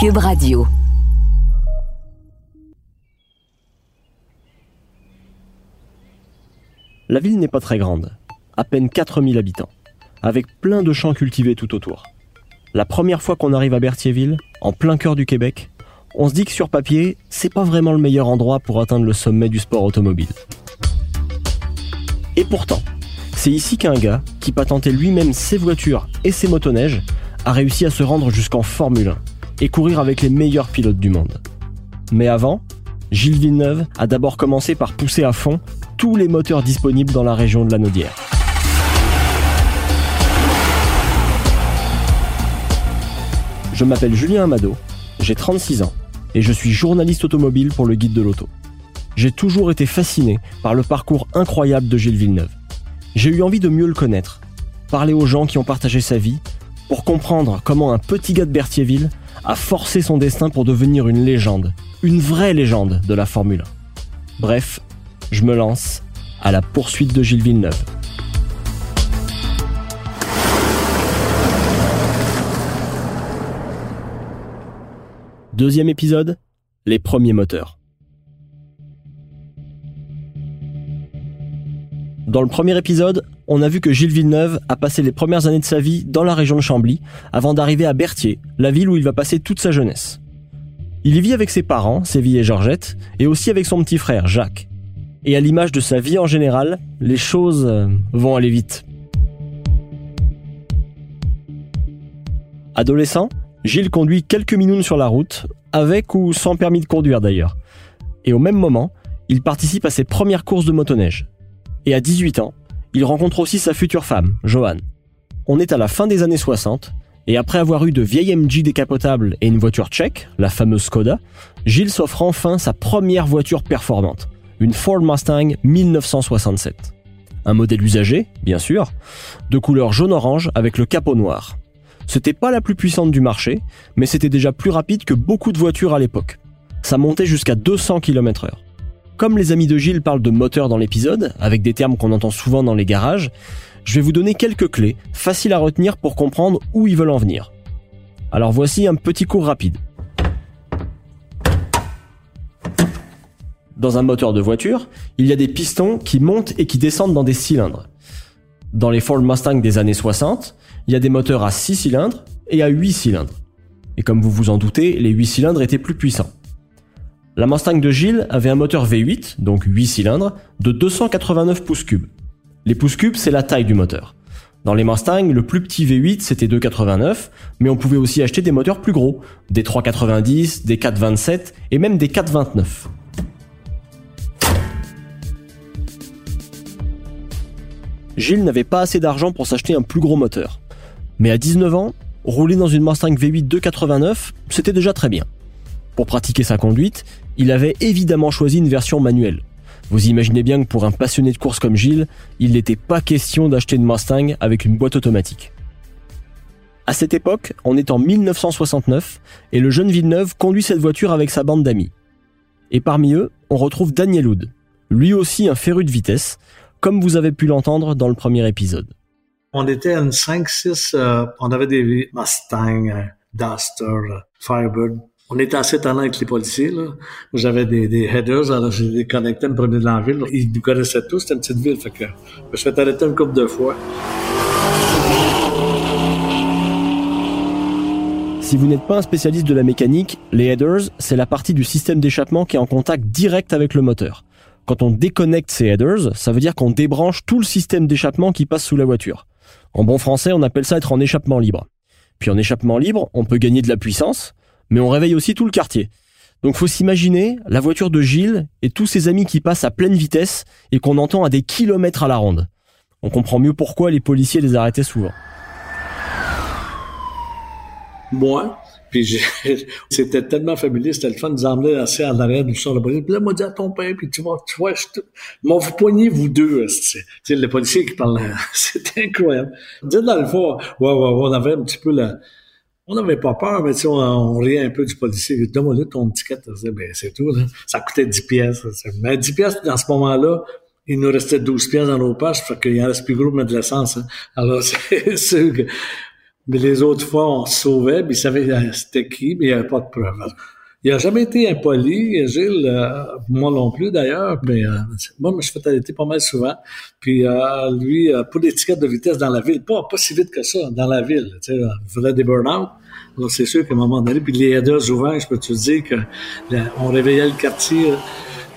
Cube Radio. La ville n'est pas très grande, à peine 4000 habitants, avec plein de champs cultivés tout autour. La première fois qu'on arrive à Berthierville, en plein cœur du Québec, on se dit que sur papier, c'est pas vraiment le meilleur endroit pour atteindre le sommet du sport automobile. Et pourtant, c'est ici qu'un gars qui patentait lui-même ses voitures et ses motoneiges a réussi à se rendre jusqu'en Formule 1 et courir avec les meilleurs pilotes du monde. Mais avant, Gilles Villeneuve a d'abord commencé par pousser à fond tous les moteurs disponibles dans la région de la Naudière. Je m'appelle Julien Amado, j'ai 36 ans et je suis journaliste automobile pour le Guide de l'Auto. J'ai toujours été fasciné par le parcours incroyable de Gilles Villeneuve. J'ai eu envie de mieux le connaître, parler aux gens qui ont partagé sa vie, pour comprendre comment un petit gars de Berthierville a forcé son destin pour devenir une légende, une vraie légende de la Formule 1. Bref, je me lance à la poursuite de Gilles Villeneuve. Deuxième épisode, les premiers moteurs. Dans le premier épisode, on a vu que Gilles Villeneuve a passé les premières années de sa vie dans la région de Chambly avant d'arriver à Berthier, la ville où il va passer toute sa jeunesse. Il y vit avec ses parents, Séville et Georgette, et aussi avec son petit frère, Jacques et à l'image de sa vie en général, les choses euh, vont aller vite. Adolescent, Gilles conduit quelques minutes sur la route, avec ou sans permis de conduire d'ailleurs. Et au même moment, il participe à ses premières courses de motoneige. Et à 18 ans, il rencontre aussi sa future femme, Joanne. On est à la fin des années 60, et après avoir eu de vieilles MG décapotables et une voiture tchèque, la fameuse Skoda, Gilles s'offre enfin sa première voiture performante, une Ford Mustang 1967. Un modèle usagé, bien sûr, de couleur jaune-orange avec le capot noir. C'était pas la plus puissante du marché, mais c'était déjà plus rapide que beaucoup de voitures à l'époque. Ça montait jusqu'à 200 km/h. Comme les amis de Gilles parlent de moteur dans l'épisode, avec des termes qu'on entend souvent dans les garages, je vais vous donner quelques clés, faciles à retenir pour comprendre où ils veulent en venir. Alors voici un petit cours rapide. Dans un moteur de voiture, il y a des pistons qui montent et qui descendent dans des cylindres. Dans les Ford Mustang des années 60, il y a des moteurs à 6 cylindres et à 8 cylindres. Et comme vous vous en doutez, les 8 cylindres étaient plus puissants. La Mustang de Gilles avait un moteur V8, donc 8 cylindres, de 289 pouces cubes. Les pouces cubes, c'est la taille du moteur. Dans les Mustang, le plus petit V8 c'était 2,89, mais on pouvait aussi acheter des moteurs plus gros, des 3,90, des 4,27 et même des 4,29. Gilles n'avait pas assez d'argent pour s'acheter un plus gros moteur. Mais à 19 ans, rouler dans une Mustang V8 289, c'était déjà très bien. Pour pratiquer sa conduite, il avait évidemment choisi une version manuelle. Vous imaginez bien que pour un passionné de course comme Gilles, il n'était pas question d'acheter une Mustang avec une boîte automatique. À cette époque, on est en 1969 et le jeune Villeneuve conduit cette voiture avec sa bande d'amis. Et parmi eux, on retrouve Daniel Hood, lui aussi un féru de vitesse, comme vous avez pu l'entendre dans le premier épisode. On était une 5-6, euh, on avait des Mustang, euh, Duster, euh, Firebird. On était assez talent avec les policiers. Là. J'avais des, headers, alors j'ai les connectés, me promener dans la ville. Ils nous connaissaient tous, c'était une petite ville. Fait que je me suis fait arrêter une couple de fois. Si vous n'êtes pas un spécialiste de la mécanique, les headers, c'est la partie du système d'échappement qui est en contact direct avec le moteur. Quand on déconnecte ces headers, ça veut dire qu'on débranche tout le système d'échappement qui passe sous la voiture. En bon français, on appelle ça être en échappement libre. Puis en échappement libre, on peut gagner de la puissance, mais on réveille aussi tout le quartier. Donc faut s'imaginer la voiture de Gilles et tous ses amis qui passent à pleine vitesse et qu'on entend à des kilomètres à la ronde. On comprend mieux pourquoi les policiers les arrêtaient souvent. Moi, puis c'était tellement familier, c'était le fun nous emmener assez en arrière du police. Puis là, moi, dit à ton père, puis tu vois, tu vois, je m'en vous poignez, vous deux. C'est le policier qui parlait. C'était incroyable. Dit dans le fond, ouais, ouais, on avait un petit peu la... On n'avait pas peur, mais on, on riait un peu du policier. Donne-moi ton ticket. Ben, c'est tout. Là. Ça coûtait 10 pièces. Mais 10 pièces, dans ce moment-là, il nous restait 12 pièces dans nos poches, fait qu'il en reste plus gros, mais de l'essence. Hein. Alors, c'est sûr que Mais les autres fois, on se sauvait, puis il savait euh, c'était qui, mais il n'y avait pas de preuve. Il n'a jamais été impoli, Gilles, euh, moi non plus d'ailleurs, mais euh, moi, je fait arrêter pas mal souvent. Puis lui, pour l'étiquette de vitesse dans la ville, pas, pas si vite que ça, dans la ville. Tu sais, il faisait des burn-out. Alors c'est sûr qu'à un moment donné, puis les headers souvent, je peux te dire que on réveillait le quartier.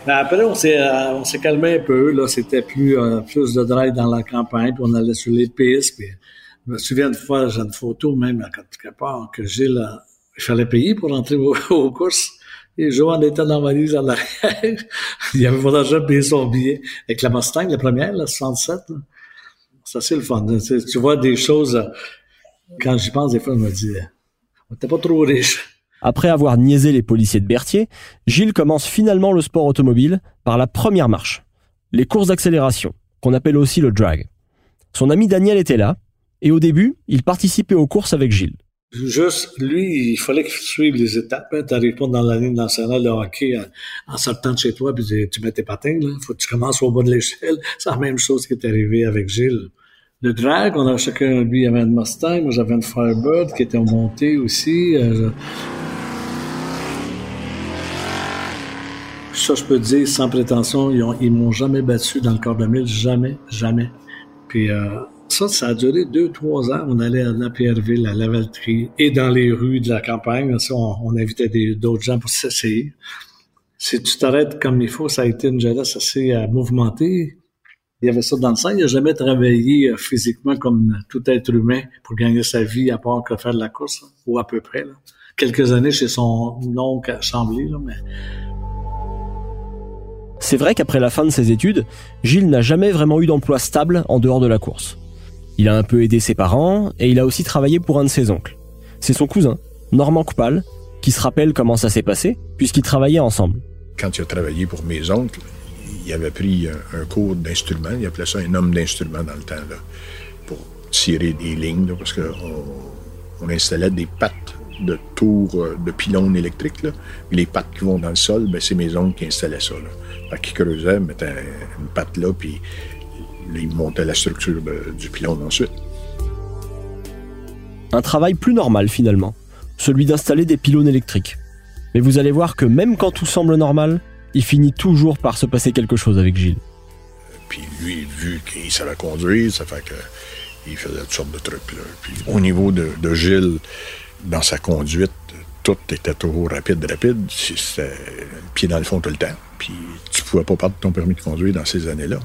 Mais après, on s'est, on s'est calmé un peu. Là, c'était plus, plus de drive dans la campagne, puis on allait sur les pistes. Puis je me souviens de fois, j'ai une photo même à quelque part que Gilles, il fallait payer pour entrer aux, courses. Et Johan était dans ma valise en arrière. il avait pas d'argent payer son billet. Avec la Mustang, la première, la 67. Ça, c'est le fun. Tu, vois des choses, quand j'y pense, des fois, je me dis, on était pas trop riche. Après avoir niaisé les policiers de Berthier, Gilles commence finalement le sport automobile par la première marche, les courses d'accélération, qu'on appelle aussi le drag. Son ami Daniel était là, et au début, il participait aux courses avec Gilles. Juste, lui, il fallait qu'il suive les étapes. Hein. Tu n'arrives pas dans la ligne nationale de hockey en, sortant de chez toi, puis tu mets tes patins. Il faut que tu commences au bas de l'échelle. C'est la même chose qui est arrivé avec Gilles. Le drag, on a chacun, lui, avait une Mustang, moi j'avais une Firebird qui était montée aussi. Euh, ça, je peux dire sans prétention, ils, ils m'ont jamais battu dans le corps de mille, jamais, jamais. Puis euh, ça, ça a duré deux, trois ans. On allait à la Pierreville, à Lavaltrie et dans les rues de la campagne. on, invitait d'autres gens pour s'essayer. Si tu t'arrêtes comme il faut, ça a été une jeunesse assez euh, mouvementée. Il y avait ça dans le sang. Il n'a jamais travaillé euh, physiquement comme tout être humain pour gagner sa vie, à part que faire de la course, ou à peu près. Quelques années chez son oncle à Chambly, mais... C'est vrai qu'après la fin de ses études, Gilles n'a jamais vraiment eu d'emploi stable en dehors de la course. Il a un peu aidé ses parents et il a aussi travaillé pour un de ses oncles. C'est son cousin, Normand Coupal, qui se rappelle comment ça s'est passé, puisqu'ils travaillaient ensemble. Quand il a travaillé pour mes oncles, il avait pris un, cours d'instrument, il appelait ça un homme d'instrument dans le temps, là, pour tirer des lignes, parce qu'on on installait des pattes de tours euh, de pylônes électriques. Les pattes qui vont dans le sol, ben, c'est mes oncles qui installaient ça. Là. Fait qu'ils creusaient, mettaient une patte là, puis il montait la structure du pylône ensuite. Un travail plus normal finalement, celui d'installer des pylônes électriques. Mais vous allez voir que même quand tout semble normal, il finit toujours par se passer quelque chose avec Gilles. Puis lui, vu qu'il savait conduire, ça fait qu'il faisait toutes sortes de trucs. Puis au niveau de, Gilles, dans sa conduite, tout était toujours rapide, rapide. C'était pied dans le fond tout le temps. Puis tu pouvais pas perdre ton permis de conduire dans ces années-là.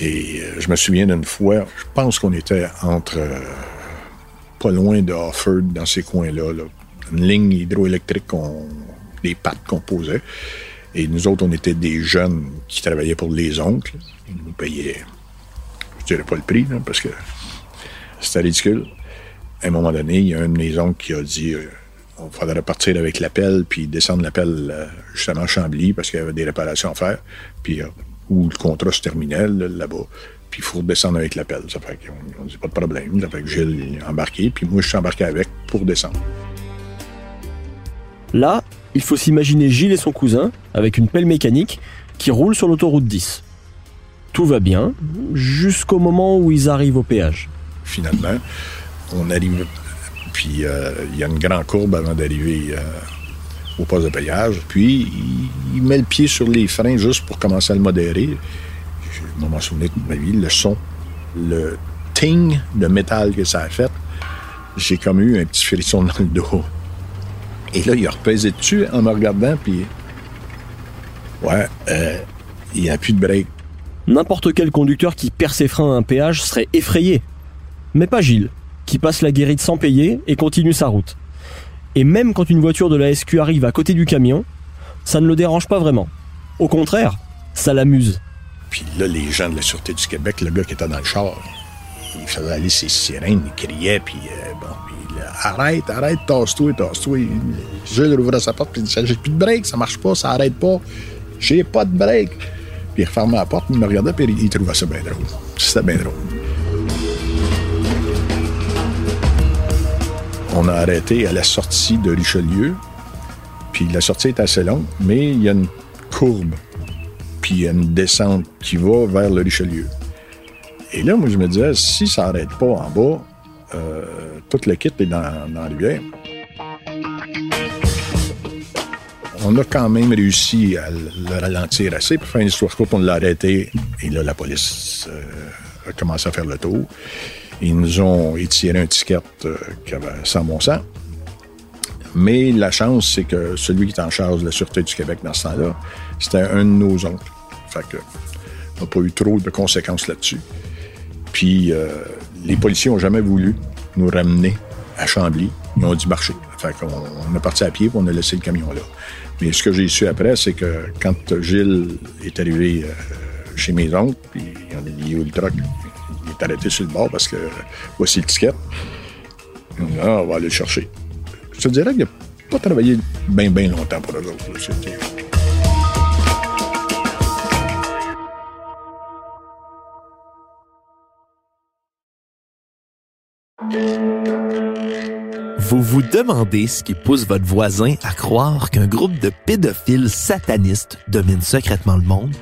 Et euh, je me souviens d'une fois, je pense qu'on était entre euh, pas loin de Offord, dans ces coins-là, une ligne hydroélectrique, qu'on, des pattes qu'on posait. Et nous autres, on était des jeunes qui travaillaient pour les oncles. Ils nous payaient, je dirais pas le prix, parce que c'était ridicule. À un moment donné, il y a un de mes oncles qui a dit euh, on faudrait partir avec l'appel, puis descendre l'appel justement à Chambly, parce qu'il y avait des réparations à faire. Puis où le contrat se terminait là-bas. Puis il faut redescendre avec l'appel. Ça fait qu'on dit pas de problème. Ça fait que Gilles est embarqué, puis moi je suis embarqué avec pour descendre. Là, il faut s'imaginer Gilles et son cousin, avec une pelle mécanique, qui roulent sur l'autoroute 10. Tout va bien, jusqu'au moment où ils arrivent au péage. Finalement, on arrive, puis euh, il y a une grande courbe avant d'arriver euh, au poste de payage. Puis, il, met le pied sur les freins juste pour commencer à le modérer. Je m'en souviens de ma vie, le son, le ting de métal que ça a fait, j'ai comme eu un petit frisson dans le dos. Et là, il a repaisé dessus en me regardant, puis... Ouais, euh, il n'y a plus de break. N'importe quel conducteur qui perd ses freins à un péage serait effrayé. Mais pas Gilles, qui passe la guérite sans payer et continue sa route. Et même quand une voiture de la SQ arrive à côté du camion, ça ne le dérange pas vraiment. Au contraire, ça l'amuse. Puis là, les gens de la Sûreté du Québec, le gars qui était dans le char, il faisait aller ses sirènes, il criait, puis euh, bon, puis arrête, arrête, tasse-toi, tasse-toi. Jules ouvrait sa porte, puis il disait, j'ai plus de break, ça marche pas, ça arrête pas, j'ai pas de break. Puis il refermait la porte, il me regardait, puis il trouvait ça bien drôle. C'était bien drôle. On a arrêté à la sortie de Richelieu. Puis la sortie est assez longue, mais il y a une courbe. Puis il y a une descente qui va vers le Richelieu. Et là, moi, je me disais, si ça n'arrête pas en bas, euh, toute l'équipe est dans, dans la. On a quand même réussi à le ralentir assez pour faire une histoire courte. On l'a arrêté et là, la police euh, a commencé à faire le tour. Ils nous ont étiré un ticket euh, avait sans bon sens. Mais la chance, c'est que celui qui est en charge de la Sûreté du Québec dans ce temps-là, c'était un de nos oncles. Fait que, on n'a pas eu trop de conséquences là-dessus. Puis, euh, les policiers n'ont jamais voulu nous ramener à Chambly. Ils ont dit marcher. Fait qu'on on est parti à pied et on a laissé le camion là. Mais ce que j'ai su après, c'est que quand Gilles est arrivé euh, chez mes oncles, puis il a le truck, est sur le bord parce que voici le ticket. Là, on va aller le chercher. Je te dirais qu'il n'a pas travaillé bien, bien longtemps pour eux autres. Vous vous demandez ce qui pousse votre voisin à croire qu'un groupe de pédophiles satanistes domine secrètement le monde?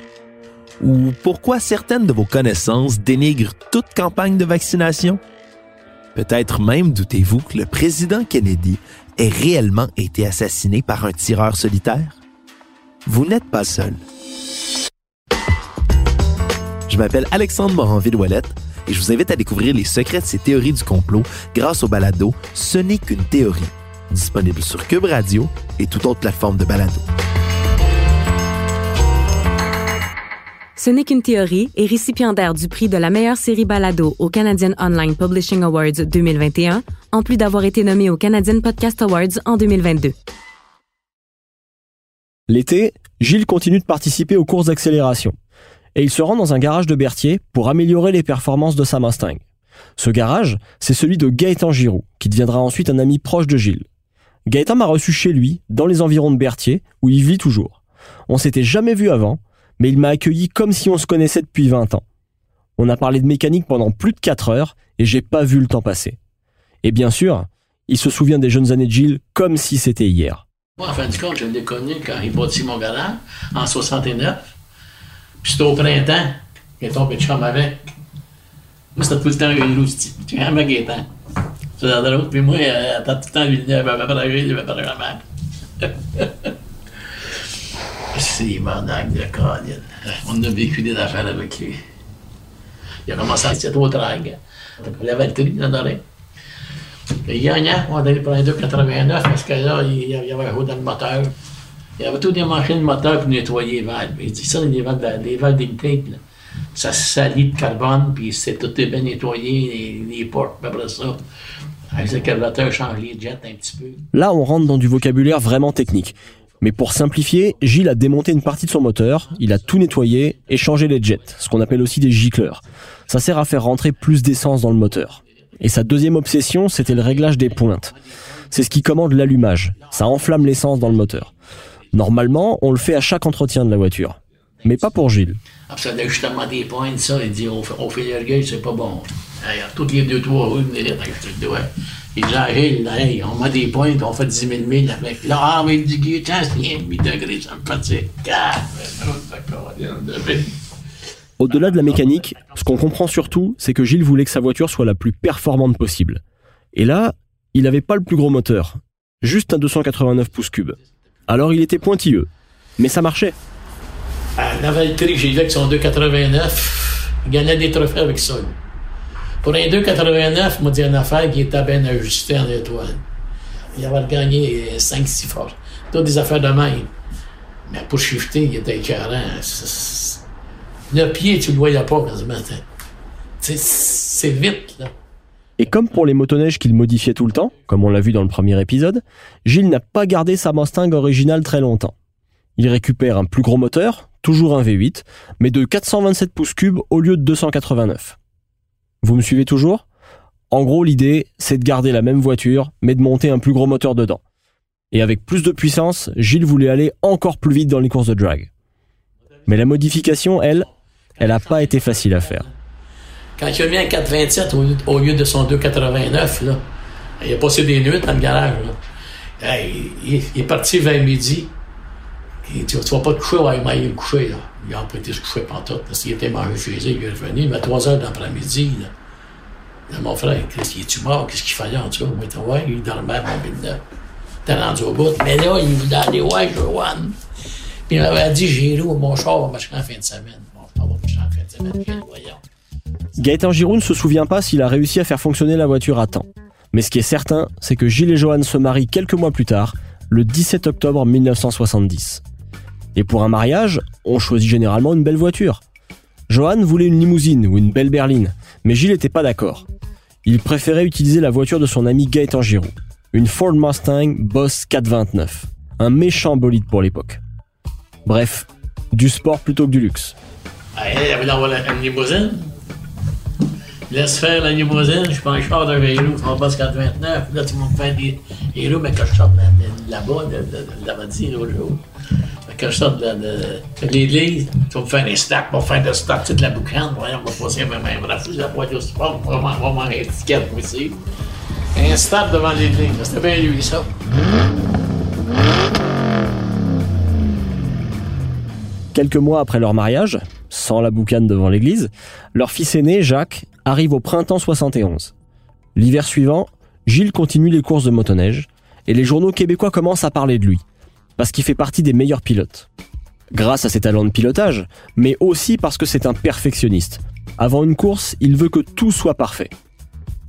Ou pourquoi certaines de vos connaissances dénigrent toute campagne de vaccination? Peut-être même doutez-vous que le président Kennedy ait réellement été assassiné par un tireur solitaire? Vous n'êtes pas seul. Je m'appelle Alexandre Moranville-Ouellette et je vous invite à découvrir les secrets de ces théories du complot grâce au balado Ce n'est qu'une théorie, disponible sur Cube Radio et toute autre plateforme de balado. Ce n'est qu'une théorie est récipiendaire du prix de la meilleure série balado au Canadian Online Publishing Awards 2021, en plus d'avoir été nommé au Canadian Podcast Awards en 2022. L'été, Gilles continue de participer aux courses d'accélération et il se rend dans un garage de Berthier pour améliorer les performances de sa Mustang. Ce garage, c'est celui de Gaëtan Giroux, qui deviendra ensuite un ami proche de Gilles. Gaëtan m'a reçu chez lui, dans les environs de Berthier, où il vit toujours. On s'était jamais vu avant, mais il m'a accueilli comme si on se connaissait depuis 20 ans. On a parlé de mécanique pendant plus de 4 heures, et j'ai pas vu le temps passer. Et bien sûr, il se souvient des jeunes années de Gilles comme si c'était hier. Moi, en fin de compte, je l'ai connu quand il bâtit mon garage, en 69. Puis c'était au printemps. Gaëtan puis chum avec. Moi, c'était tout le temps une lousse. Tu viens à Gaëtan. C'est. Puis moi, euh, t'as tout le temps Villeneuve, à peu près, il avait pas vraiment. C'est mandague de Colin. On a vécu des affaires avec lui. Il a commencé à être au trague. Il avait le tri, il en aurait. Il gagnait, on allait un 2,89 parce que là, il y avait un haut dans le moteur. Il avait tout machines de moteur pour nettoyer les valves. Il dit ça, les valves, les valves là. Ça salit de carbone, puis c'est tout est bien nettoyé, les, les portes, après ça. Avec le carburateur, change les jets un petit peu. Là, on rentre dans du vocabulaire vraiment technique. Mais pour simplifier, Gilles a démonté une partie de son moteur, il a tout nettoyé et changé les jets, ce qu'on appelle aussi des gicleurs. Ça sert à faire rentrer plus d'essence dans le moteur. Et sa deuxième obsession, c'était le réglage des pointes. C'est ce qui commande l'allumage. Ça enflamme l'essence dans le moteur. Normalement, on le fait à chaque entretien de la voiture. Mais pas pour Gilles. Dois. Il dit, hey, hey, on met des pointes, on fait 10 000 milles avec. Là, ah, mais il dit, tiens, c'est bien 8 degrés, ça me fatigue. Au-delà de la mécanique, ce qu'on comprend surtout, c'est que Gilles voulait que sa voiture soit la plus performante possible. Et là, il n'avait pas le plus gros moteur, juste un 289 pouces cubes. Alors il était pointilleux, mais ça marchait. À Navaltrie, j'ai vu avec son 2,89, il gagnait des trophées avec ça. Pour un 2,89, il m'a dit une affaire qui était bien ajustée en étoile. Il avait gagné 5-6 fois. Toutes des affaires de même. Mais pour shifter, il était écœurant. Le pied, tu le voyais pas quasiment. C'est vite, là. Et comme pour les motoneiges qu'il modifiait tout le temps, comme on l'a vu dans le premier épisode, Gilles n'a pas gardé sa Mustang originale très longtemps. Il récupère un plus gros moteur, toujours un V8, mais de 427 pouces cubes au lieu de 289. Vous me suivez toujours? En gros, l'idée, c'est de garder la même voiture, mais de monter un plus gros moteur dedans. Et avec plus de puissance, Gilles voulait aller encore plus vite dans les courses de drag. Mais la modification, elle, elle n'a pas été facile à faire. Quand il a mis un 427 au, lieu de son 289, là, il a passé des nuits dans le garage. Il, est parti vers midi. Il dit, tu vas pas te coucher, ouais, il m'a coucher. Là. Il a été se coucher pantoute parce qu'il était mangé chez il est revenu, mais à 3 heures d'après-midi. Mon frère, qu'est-ce qu'il est-tu mort? Qu'est-ce qu'il fallait en dessous? Moi, ouais, il dormait mon bille T'es rendu au bout. Mais là, il voulait aller, ouais, one. Puis il m'avait dit, loué mon char va marcher en fin de semaine. Mon va marcher en fin de semaine. Gaëtan Giroud ne se souvient pas s'il a réussi à faire fonctionner la voiture à temps. Mais ce qui est certain, c'est que Gilles et Johan se marient quelques mois plus tard, le 17 octobre 1970. Et pour un mariage, on choisit généralement une belle voiture. Johan voulait une limousine ou une belle berline, mais Gilles n'était pas d'accord. Il préférait utiliser la voiture de son ami Gaëtan Giroud, une Ford Mustang Boss 429, un méchant bolide pour l'époque. Bref, du sport plutôt que du luxe. Ah, il une limousine? Laisse faire la limousine, je prends un char d'un vélo, en bas 429. Là, tu vas me faire des, des mais quand je sors là-bas, Vadie, l'autre jour. Fait que je sors de, de, de l'église, tu vas me faire des stacks, on va faire des stacks, toute la boucane, voyons, on va passer ma main, foutre la boîte au sport, on va un étiquette aussi. Un stade devant l'église, c'était bien lui, ça. Quelques mois après leur mariage, sans la boucane devant l'église, leur fils aîné, Jacques, arrive au printemps 71. L'hiver suivant, Gilles continue les courses de motoneige et les journaux québécois commencent à parler de lui, parce qu'il fait partie des meilleurs pilotes. Grâce à ses talents de pilotage, mais aussi parce que c'est un perfectionniste. Avant une course, il veut que tout soit parfait.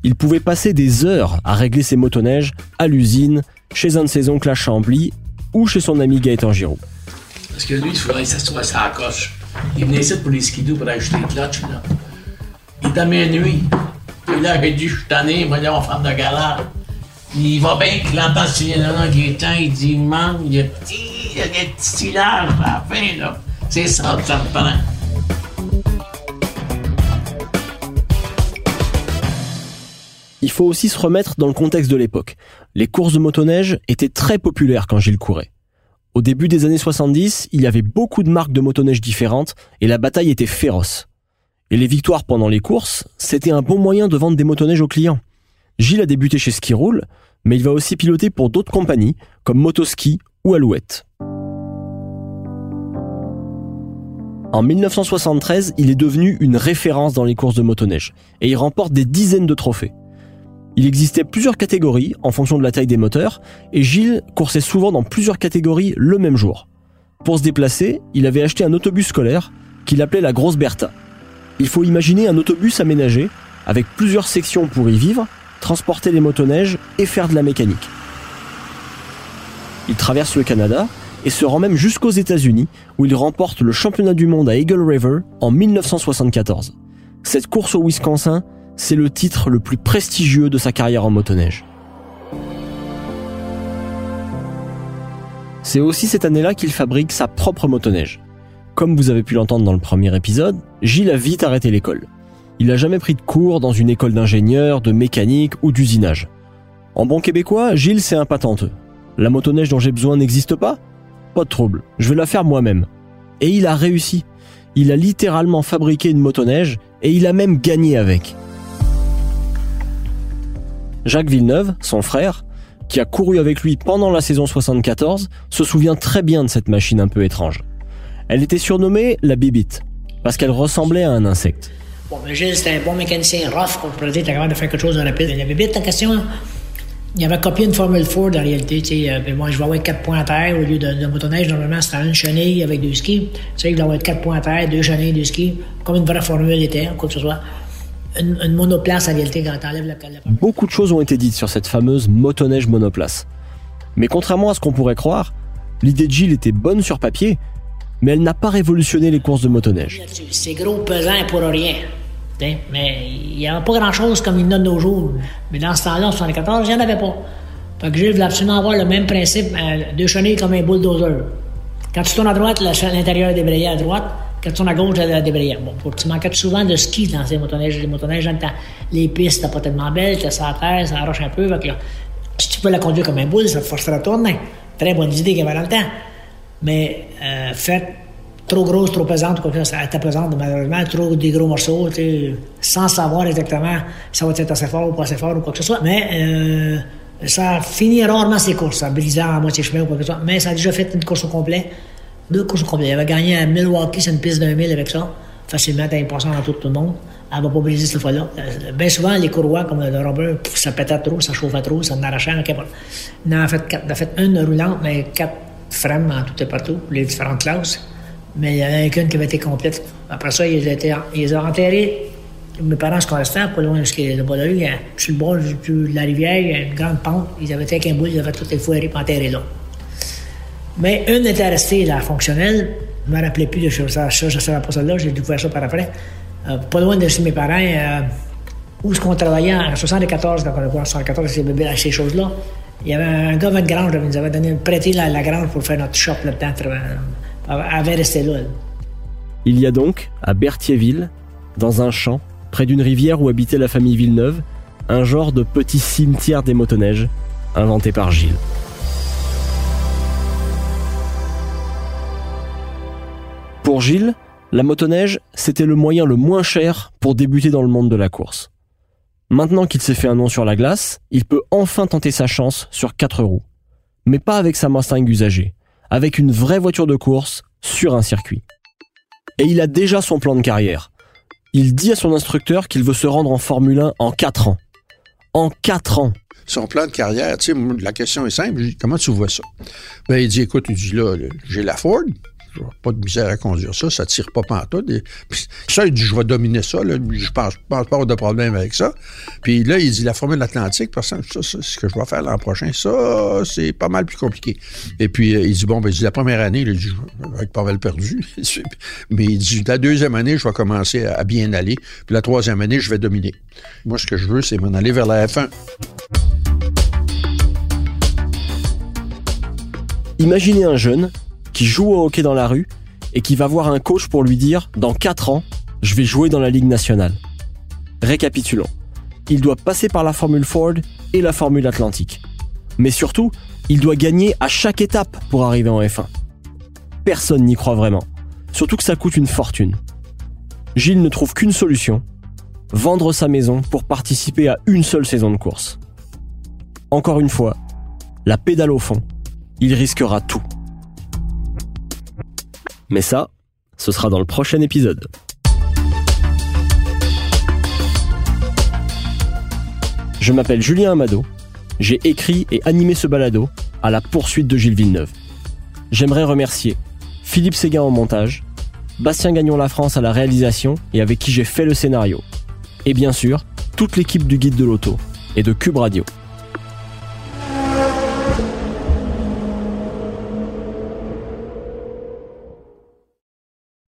Il pouvait passer des heures à régler ses motoneiges à l'usine, chez un de ses oncles à Chambly ou chez son ami Gaëtan Giroud. Parce que lui, il faudrait s'asseoir sur la coche. Il venait ici pour les skidoo pour acheter les clutches, là. Il dormait la nuit. Puis là, dit, je suis tanné, moi, on femme de galère. Il va bien il dit, il y a des là. C'est ça que ça. Il faut aussi se remettre dans le contexte de l'époque. Les courses de motoneige étaient très populaires quand Gilles courait. Au début des années 70, il y avait beaucoup de marques de motoneige différentes et la bataille était féroce. Et les victoires pendant les courses, c'était un bon moyen de vendre des motoneiges aux clients. Gilles a débuté chez Ski Roll, mais il va aussi piloter pour d'autres compagnies comme Motoski ou Alouette. En 1973, il est devenu une référence dans les courses de motoneige et il remporte des dizaines de trophées. Il existait plusieurs catégories en fonction de la taille des moteurs, et Gilles coursait souvent dans plusieurs catégories le même jour. Pour se déplacer, il avait acheté un autobus scolaire qu'il appelait la Grosse Bertha. Il faut imaginer un autobus aménagé, avec plusieurs sections pour y vivre, transporter les motoneiges et faire de la mécanique. Il traverse le Canada et se rend même jusqu'aux États-Unis, où il remporte le championnat du monde à Eagle River en 1974. Cette course au Wisconsin, c'est le titre le plus prestigieux de sa carrière en motoneige. C'est aussi cette année-là qu'il fabrique sa propre motoneige. Comme vous avez pu l'entendre dans le premier épisode, Gilles a vite arrêté l'école. Il n'a jamais pris de cours dans une école d'ingénieur, de mécanique ou d'usinage. En bon québécois, Gilles c'est un patenteux. La motoneige dont j'ai besoin n'existe pas? Pas de trouble, je vais la faire moi-même. Et il a réussi. Il a littéralement fabriqué une motoneige et il a même gagné avec. Jacques Villeneuve, son frère, qui a couru avec lui pendant la saison 74, se souvient très bien de cette machine un peu étrange. Elle était surnommée la bibite, parce qu'elle ressemblait à un insecte. Bon, mais Gilles, c'était un bon mécanicien rough, qu'on pourrait dire, capable de faire quelque chose de rapide. Il avait vite en question. Il avait copié une Formule Ford en réalité. Tu sais, euh, ben, moi, je vais avoir quatre points à terre au lieu de, de motoneige. Normalement, c'était une chenille avec deux skis. Tu sais, il doit avoir quatre points à terre, deux chenilles, deux skis, comme une vraie Formule était, quoi que ce soit. Une, une monoplace en réalité quand t'enlèves la, la Beaucoup de choses ont été dites sur cette fameuse motoneige monoplace. Mais contrairement à ce qu'on pourrait croire, l'idée de Gilles était bonne sur papier, mais elle n'a pas révolutionné les courses de motoneige. C'est gros, pesant pour rien. Mais il n'y avait pas grand-chose comme il y en a de nos jours. Mais dans ce temps-là, en 74, il n'y en avait pas. Fait que Gilles voulait absolument avoir le même principe, euh, deux chenilles comme un bulldozer. Quand tu tournes à droite, l'intérieur débrayé à droite. Quand tu tournes à gauche, elle débrayée. Bon, pour, tu manquais souvent de ski dans ces motoneiges. Les motoneiges, temps, les pistes, pas tellement belles, c'était sur la terre, ça arrache un peu. Fait que là, si tu peux la conduire comme un boule, ça te forcerait à tourner. Très bonne idée qu'il y avait dans le temps. Mais euh, faites trop grosse, trop pesante, quoi que ça, elle était pesante, malheureusement, trop des gros morceaux, sans savoir exactement si ça va être assez fort ou pas assez fort ou quoi que ce soit. Mais euh, ça finit rarement ses courses, ça brisant à moitié chemin ou quoi que ce soit. Mais ça a déjà fait une course au complet, deux courses au complet. Il avait gagné à Milwaukee, c'est une piste d'un mille avec ça, facilement, t'as passant dans tout, tout le monde. elle va pas briser cette fois-là. Euh, Bien souvent, les courroies, comme le Robin, ça pétait trop, ça chauffait trop, ça en arrachait. Okay, bon. On en a fait, quatre, on a fait une roulante, mais quatre frames en tout et partout, les différentes classes. Mais il y en a qu'une qui avait été complète. Après ça, ils, étaient, ils ont enterré. Mes parents se restaient pas loin de le bas de rue. Sur le bord de la rivière, il y a une grande pente. Ils avaient fait un bout, ils avaient toutes les foirées pour enterrer là. Mais une était restée là, fonctionnelle. Je ne me rappelais plus de ça. Ça, je ne savais pas ça là. J'ai découvert ça par après. Euh, pas loin de chez mes parents, euh, où est-ce qu'on travaillait en 74, quand on a en 74, ces bébés, ces choses-là. Il y avait un gars de grange, il nous avait donné, prêté la, la grange pour faire notre shop là-dedans. Il y a donc, à Berthierville, dans un champ, près d'une rivière où habitait la famille Villeneuve, un genre de petit cimetière des motoneiges, inventé par Gilles. Pour Gilles, la motoneige, c'était le moyen le moins cher pour débuter dans le monde de la course. Maintenant qu'il s'est fait un nom sur la glace, il peut enfin tenter sa chance sur quatre roues. Mais pas avec sa Mustang usagée, avec une vraie voiture de course sur un circuit. Et il a déjà son plan de carrière. Il dit à son instructeur qu'il veut se rendre en Formule 1 en quatre ans. En quatre ans. Son plan de carrière, tu sais, la question est simple. comment tu vois ça? Ben, il dit, écoute, il dit là, j'ai la Ford, pas de misère à conduire ça, ça tire pas pantoute. Et, ça, il dit, je vais dominer ça, là, je pense, pense pas avoir de problème avec ça. Puis là, il dit, la Formule Atlantique, parce que ça, c'est ce que je vais faire l'an prochain, ça, c'est pas mal plus compliqué. Et puis, euh, il dit, bon, ben, il la première année, il dit, avec pas mal perdu. Mais il dit, la deuxième année, je vais commencer à bien aller. Puis la troisième année, je vais dominer. Moi, ce que je veux, c'est m'en aller vers la F1. Imaginez un jeune qui joue au hockey dans la rue et qui va voir un coach pour lui dire dans 4 ans, je vais jouer dans la Ligue nationale. Récapitulons. Il doit passer par la Formule Ford et la Formule Atlantique. Mais surtout, il doit gagner à chaque étape pour arriver en F1. Personne n'y croit vraiment. Surtout que ça coûte une fortune. Gilles ne trouve qu'une solution. Vendre sa maison pour participer à une seule saison de course. Encore une fois, la pédale au fond. Il risquera tout. Mais ça, ce sera dans le prochain épisode. Je m'appelle Julien Amado. J'ai écrit et animé ce balado à la poursuite de Gilles Villeneuve. J'aimerais remercier Philippe Séguin au montage, Bastien Gagnon La France à la réalisation et avec qui j'ai fait le scénario. Et bien sûr, toute l'équipe du Guide de l'Auto et de Cube Radio.